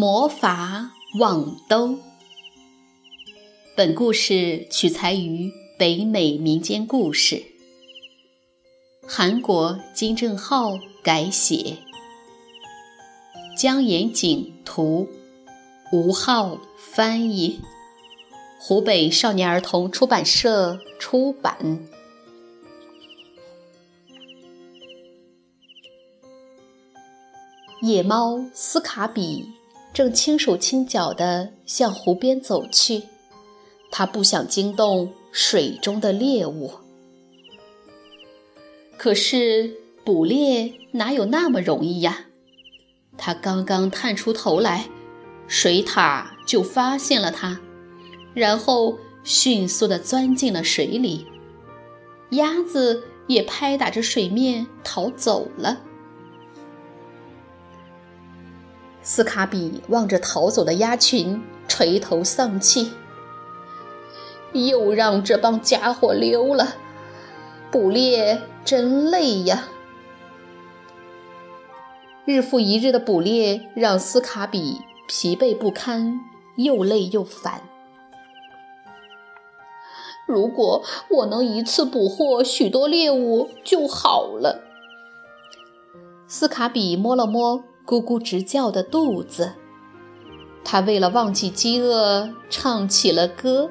魔法网兜。本故事取材于北美民间故事，韩国金正浩改写，江延景图，吴浩翻译，湖北少年儿童出版社出版。野猫斯卡比。正轻手轻脚地向湖边走去，他不想惊动水中的猎物。可是捕猎哪有那么容易呀？他刚刚探出头来，水獭就发现了他，然后迅速地钻进了水里。鸭子也拍打着水面逃走了。斯卡比望着逃走的鸭群，垂头丧气。又让这帮家伙溜了，捕猎真累呀！日复一日的捕猎让斯卡比疲惫不堪，又累又烦。如果我能一次捕获许多猎物就好了。斯卡比摸了摸。咕咕直叫的肚子，他为了忘记饥饿，唱起了歌。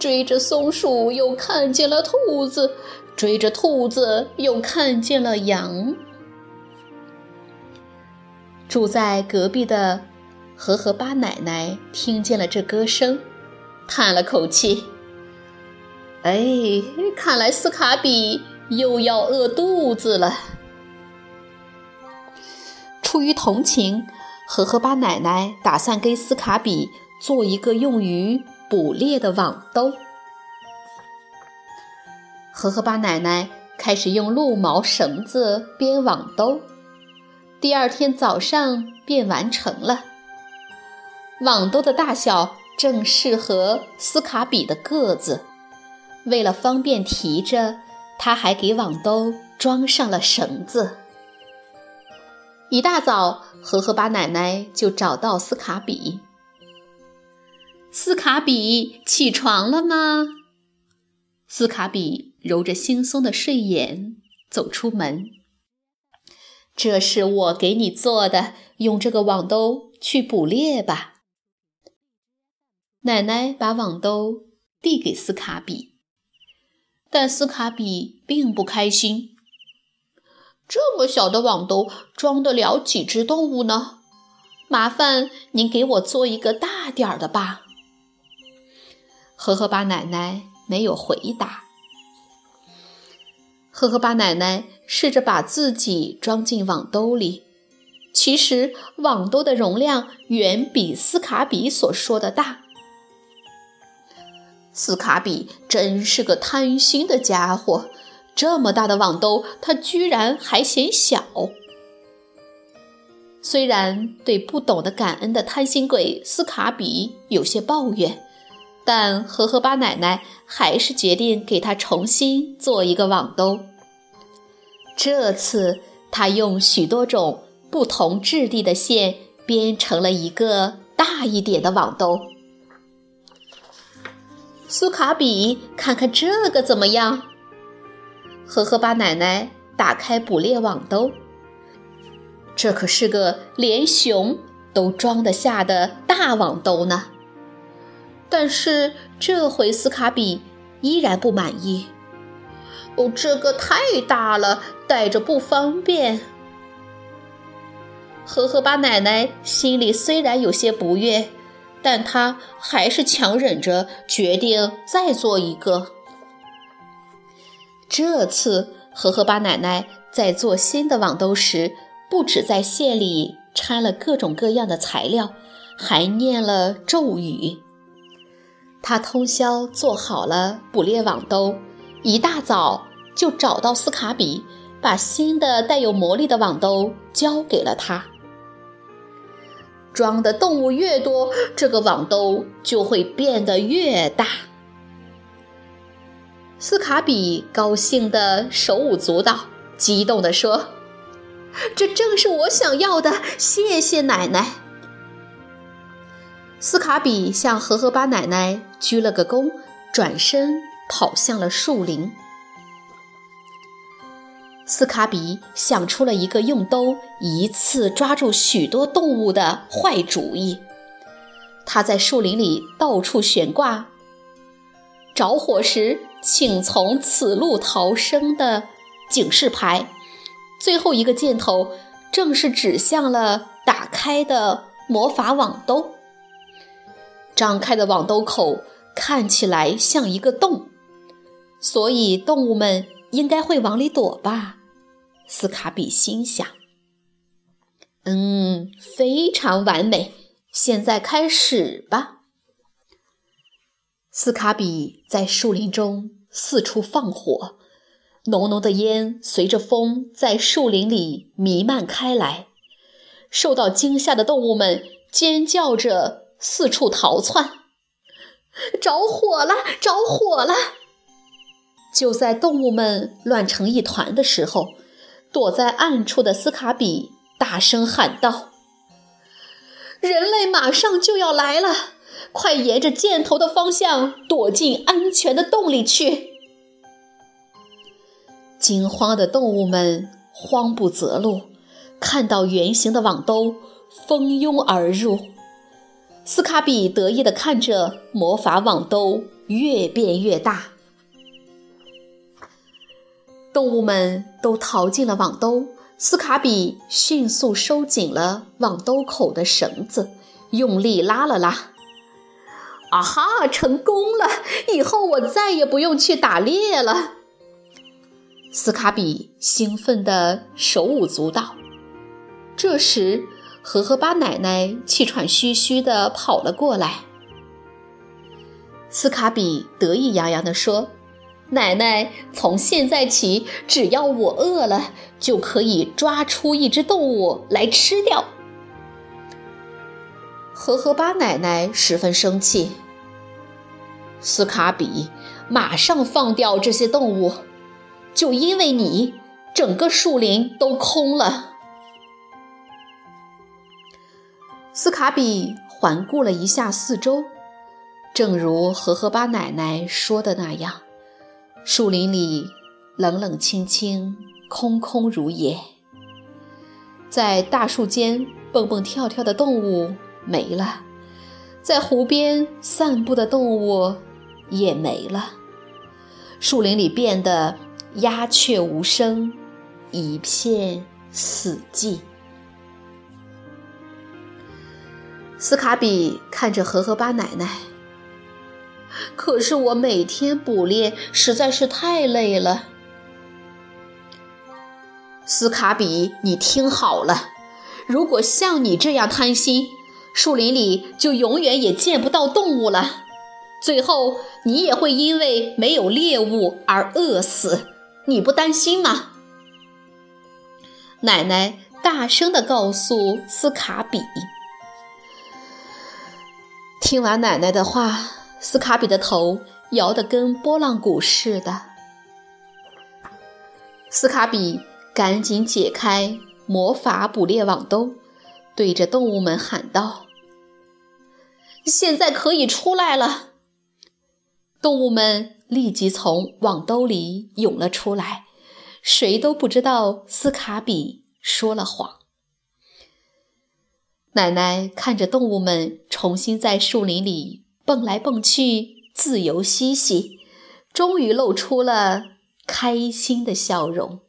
追着松鼠，又看见了兔子；追着兔子，又看见了羊。住在隔壁的和和巴奶奶听见了这歌声，叹了口气：“哎，看来斯卡比又要饿肚子了。”出于同情，和和巴奶奶打算给斯卡比做一个用于捕猎的网兜。和和巴奶奶开始用鹿毛绳子编网兜，第二天早上便完成了。网兜的大小正适合斯卡比的个子，为了方便提着，他还给网兜装上了绳子。一大早，和和巴奶奶就找到斯卡比。斯卡比，起床了吗？斯卡比揉着惺忪的睡眼走出门。这是我给你做的，用这个网兜去捕猎吧。奶奶把网兜递给斯卡比，但斯卡比并不开心。这么小的网兜装得了几只动物呢？麻烦您给我做一个大点儿的吧。呵呵巴奶奶没有回答。呵呵巴奶奶试着把自己装进网兜里，其实网兜的容量远比斯卡比所说的大。斯卡比真是个贪心的家伙。这么大的网兜，他居然还嫌小。虽然对不懂得感恩的贪心鬼斯卡比有些抱怨，但和和巴奶奶还是决定给他重新做一个网兜。这次，他用许多种不同质地的线编成了一个大一点的网兜。斯卡比，看看这个怎么样？呵呵，巴奶奶打开捕猎网兜，这可是个连熊都装得下的大网兜呢。但是这回斯卡比依然不满意。哦，这个太大了，带着不方便。呵呵巴奶奶心里虽然有些不悦，但她还是强忍着，决定再做一个。这次和和巴奶奶在做新的网兜时，不止在线里掺了各种各样的材料，还念了咒语。她通宵做好了捕猎网兜，一大早就找到斯卡比，把新的带有魔力的网兜交给了他。装的动物越多，这个网兜就会变得越大。斯卡比高兴的手舞足蹈，激动地说：“这正是我想要的，谢谢奶奶。”斯卡比向荷荷巴奶奶鞠了个躬，转身跑向了树林。斯卡比想出了一个用兜一次抓住许多动物的坏主意。他在树林里到处悬挂“着火时请从此路逃生”的警示牌，最后一个箭头正是指向了打开的魔法网兜。张开的网兜口看起来像一个洞，所以动物们应该会往里躲吧。斯卡比心想：“嗯，非常完美。现在开始吧。”斯卡比在树林中四处放火，浓浓的烟随着风在树林里弥漫开来。受到惊吓的动物们尖叫着四处逃窜。着火了！着火了！就在动物们乱成一团的时候。躲在暗处的斯卡比大声喊道：“人类马上就要来了，快沿着箭头的方向躲进安全的洞里去！”惊慌的动物们慌不择路，看到圆形的网兜蜂拥而入。斯卡比得意地看着魔法网兜越变越大。动物们都逃进了网兜，斯卡比迅速收紧了网兜口的绳子，用力拉了拉。啊哈，成功了！以后我再也不用去打猎了。斯卡比兴奋地手舞足蹈。这时，荷荷巴奶奶气喘吁吁地跑了过来。斯卡比得意洋洋地说。奶奶，从现在起，只要我饿了，就可以抓出一只动物来吃掉。荷荷巴奶奶十分生气。斯卡比，马上放掉这些动物，就因为你，整个树林都空了。斯卡比环顾了一下四周，正如荷荷巴奶奶说的那样。树林里冷冷清清，空空如也。在大树间蹦蹦跳跳的动物没了，在湖边散步的动物也没了。树林里变得鸦雀无声，一片死寂。斯卡比看着荷荷巴奶奶。可是我每天捕猎实在是太累了。斯卡比，你听好了，如果像你这样贪心，树林里就永远也见不到动物了，最后你也会因为没有猎物而饿死。你不担心吗？奶奶大声地告诉斯卡比。听完奶奶的话。斯卡比的头摇得跟拨浪鼓似的。斯卡比赶紧解开魔法捕猎网兜，对着动物们喊道：“现在可以出来了！”动物们立即从网兜里涌了出来，谁都不知道斯卡比说了谎。奶奶看着动物们重新在树林里蹦来蹦去，自由嬉戏，终于露出了开心的笑容。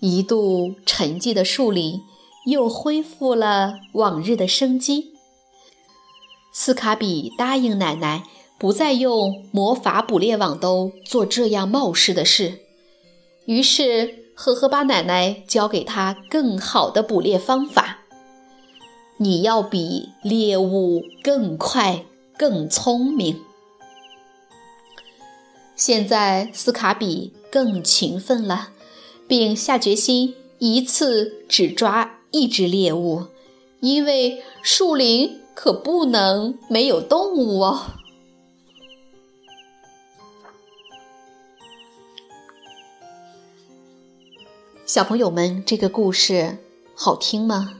一度沉寂的树林又恢复了往日的生机。斯卡比答应奶奶，不再用魔法捕猎网兜做这样冒失的事。于是，呵呵巴奶奶教给他更好的捕猎方法。你要比猎物更快、更聪明。现在，斯卡比更勤奋了，并下决心一次只抓一只猎物，因为树林。可不能没有动物哦，小朋友们，这个故事好听吗？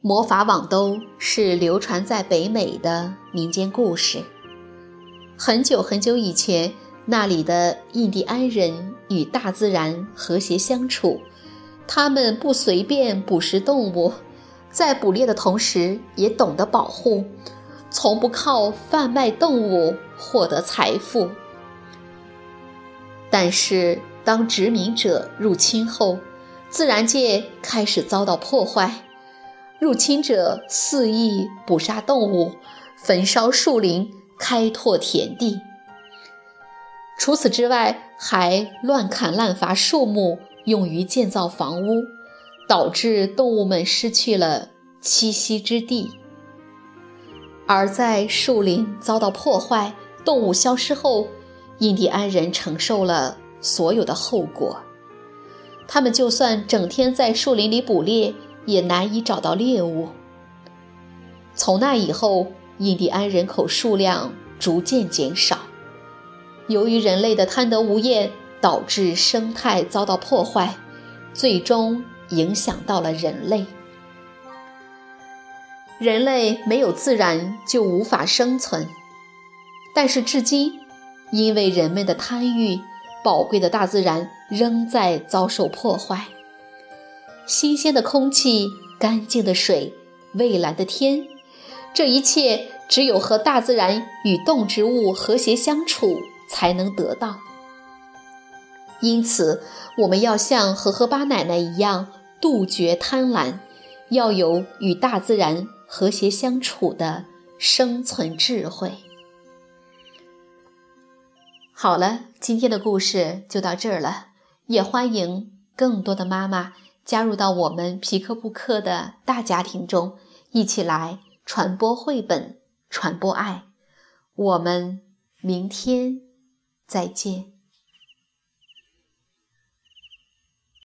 魔法网兜是流传在北美的民间故事。很久很久以前，那里的印第安人与大自然和谐相处，他们不随便捕食动物。在捕猎的同时，也懂得保护，从不靠贩卖动物获得财富。但是，当殖民者入侵后，自然界开始遭到破坏。入侵者肆意捕杀动物，焚烧树林，开拓田地。除此之外，还乱砍滥伐树木，用于建造房屋。导致动物们失去了栖息之地，而在树林遭到破坏、动物消失后，印第安人承受了所有的后果。他们就算整天在树林里捕猎，也难以找到猎物。从那以后，印第安人口数量逐渐减少。由于人类的贪得无厌，导致生态遭到破坏，最终。影响到了人类，人类没有自然就无法生存。但是至今，因为人们的贪欲，宝贵的大自然仍在遭受破坏。新鲜的空气、干净的水、蔚蓝的天，这一切只有和大自然与动植物和谐相处才能得到。因此，我们要像和和巴奶奶一样。杜绝贪婪，要有与大自然和谐相处的生存智慧。好了，今天的故事就到这儿了，也欢迎更多的妈妈加入到我们皮克布克的大家庭中，一起来传播绘本，传播爱。我们明天再见。